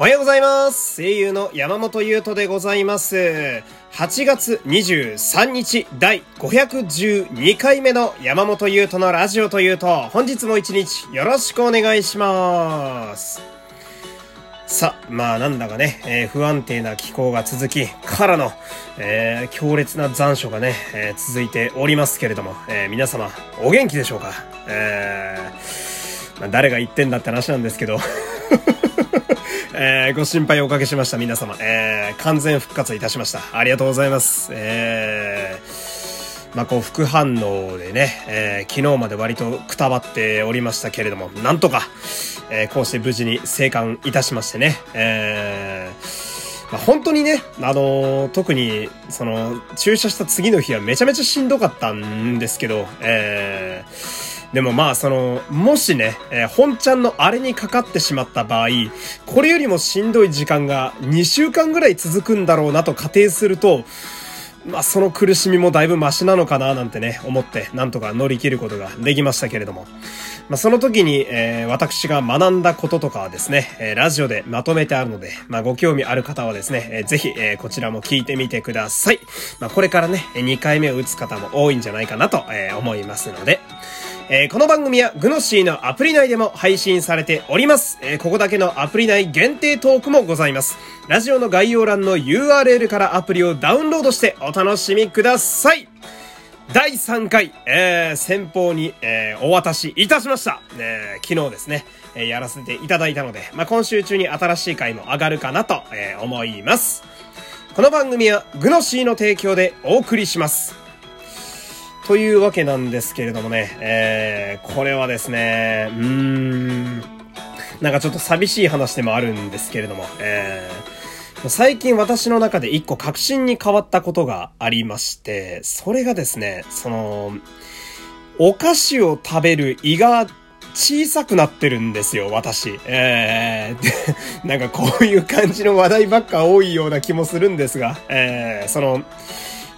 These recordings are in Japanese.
おはようございます。声優の山本優斗でございます。8月23日第512回目の山本優斗のラジオというと、本日も一日よろしくお願いします。さあ、まあなんだかね、えー不安定な気候が続き、からの、えー強烈な残暑がね、えー続いておりますけれども、えー皆様、お元気でしょうか？えーまあ誰が言ってんだって話なんですけど、えーご心配おかけしました、皆様。えー完全復活いたしました。ありがとうございます。えーまあ、こう、副反応でね、えー昨日まで割とくたばっておりましたけれども、なんとか、えーこうして無事に生還いたしましてね、えーまあ、本当にね、あのー特に、その、注射した次の日はめちゃめちゃしんどかったんですけど、えーでもまあ、その、もしね、えー本ちゃんのあれにかかってしまった場合、これよりもしんどい時間が2週間ぐらい続くんだろうなと仮定すると、まあ、その苦しみもだいぶマシなのかななんてね、思って、なんとか乗り切ることができましたけれども。まあ、その時に、えー私が学んだこととかはですね、えーラジオでまとめてあるので、まあ、ご興味ある方はですね、えーぜひ、えーこちらも聞いてみてください。まあ、これからね、2回目を打つ方も多いんじゃないかなと、えー思いますので、えーこの番組はグノシーのアプリ内でも配信されております。えーここだけのアプリ内限定トークもございます。ラジオの概要欄の URL からアプリをダウンロードしてお楽しみください。第3回、えー先方に、えーお渡しいたしました。えー昨日ですね、えーやらせていただいたので、まあ、今週中に新しい回も上がるかなと、えー思います。この番組はグノシーの提供でお送りします。というわけなんですけれどもね、えー、これはですね、うーん、なんかちょっと寂しい話でもあるんですけれども、えー、最近私の中で一個確信に変わったことがありまして、それがですね、その、お菓子を食べる胃が小さくなってるんですよ、私。えー、なんかこういう感じの話題ばっか多いような気もするんですが、えー、その、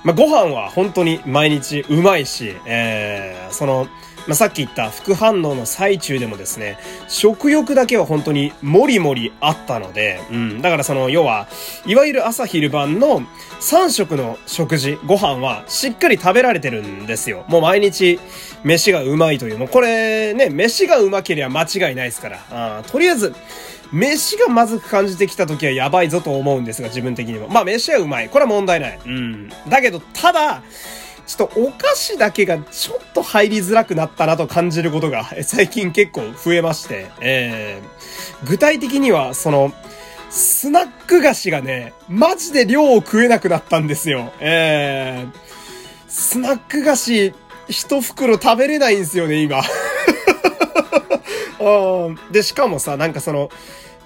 まあ、ご飯は本当に毎日うまいし、えー、その、まあ、さっき言った副反応の最中でもですね、食欲だけは本当にもりもりあったので、うん、だからその、要は、いわゆる朝昼晩の3食の食事、ご飯はしっかり食べられてるんですよ。もう毎日、飯がうまいという、もうこれね、飯がうまければ間違いないですから、あとりあえず、飯がまずく感じてきた時はやばいぞと思うんですが、自分的にも。まあ、飯はうまい。これは問題ない。うん。だけど、ただ、ちょっとお菓子だけがちょっと入りづらくなったなと感じることがえ最近結構増えまして、えー、具体的には、その、スナック菓子がね、マジで量を食えなくなったんですよ。えー、スナック菓子、一袋食べれないんですよね、今。で、しかもさ、なんかその、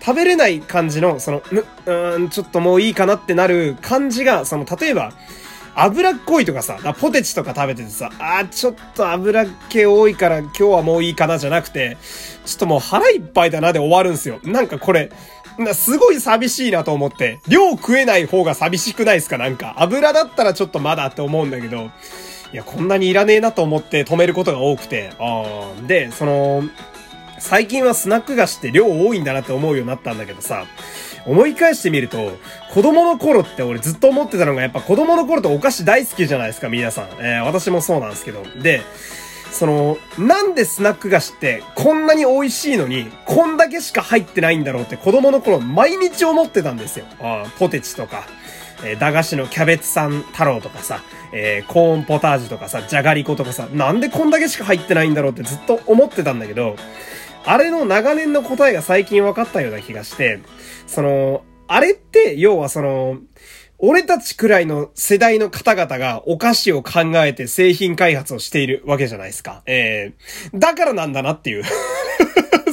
食べれない感じの、その、む、うん、ちょっともういいかなってなる感じが、その、例えば、脂っこいとかさ、ポテチとか食べててさ、あーちょっと脂っ気多いから今日はもういいかなじゃなくて、ちょっともう腹いっぱいだなで終わるんすよ。なんかこれ、すごい寂しいなと思って、量食えない方が寂しくないですか？なんか、油だったらちょっとまだって思うんだけど、いや、こんなにいらねえなと思って止めることが多くて、あー。で、その、最近はスナック菓子って量多いんだなって思うようになったんだけどさ、思い返してみると、子供の頃って俺ずっと思ってたのがやっぱ子供の頃ってお菓子大好きじゃないですか、皆さん。えー私もそうなんですけど。で、その、なんでスナック菓子ってこんなに美味しいのに、こんだけしか入ってないんだろうって子供の頃毎日思ってたんですよ。あポテチとか、えー駄菓子のキャベツさん太郎とかさ、えーコーンポタージュとかさ、じゃがりことかさ、なんでこんだけしか入ってないんだろうってずっと思ってたんだけど、あれの長年の答えが最近分かったような気がして、その、あれって、要はその、俺たちくらいの世代の方々がお菓子を考えて製品開発をしているわけじゃないですか。えー、だからなんだなっていう。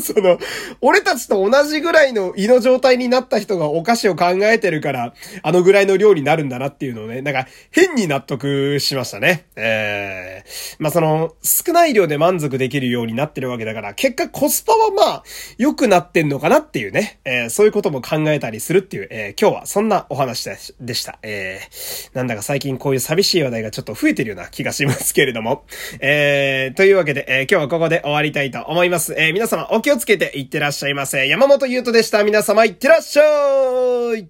その、俺たちと同じぐらいの胃の状態になった人がお菓子を考えてるから、あのぐらいの量になるんだなっていうのをね、なんか変に納得しましたね。えー、まあその、少ない量で満足できるようになってるわけだから、結果コスパはまあ、良くなってんのかなっていうね、えー、そういうことも考えたりするっていう、えー、今日はそんなお話でしでした。えー、なんだか最近こういう寂しい話題がちょっと増えてるような気がしますけれども。えー、というわけで、えー、今日はここで終わりたいと思います。えー、皆様お気ををつけていってらっしゃいませ。山本優斗でした。皆様いってらっしゃい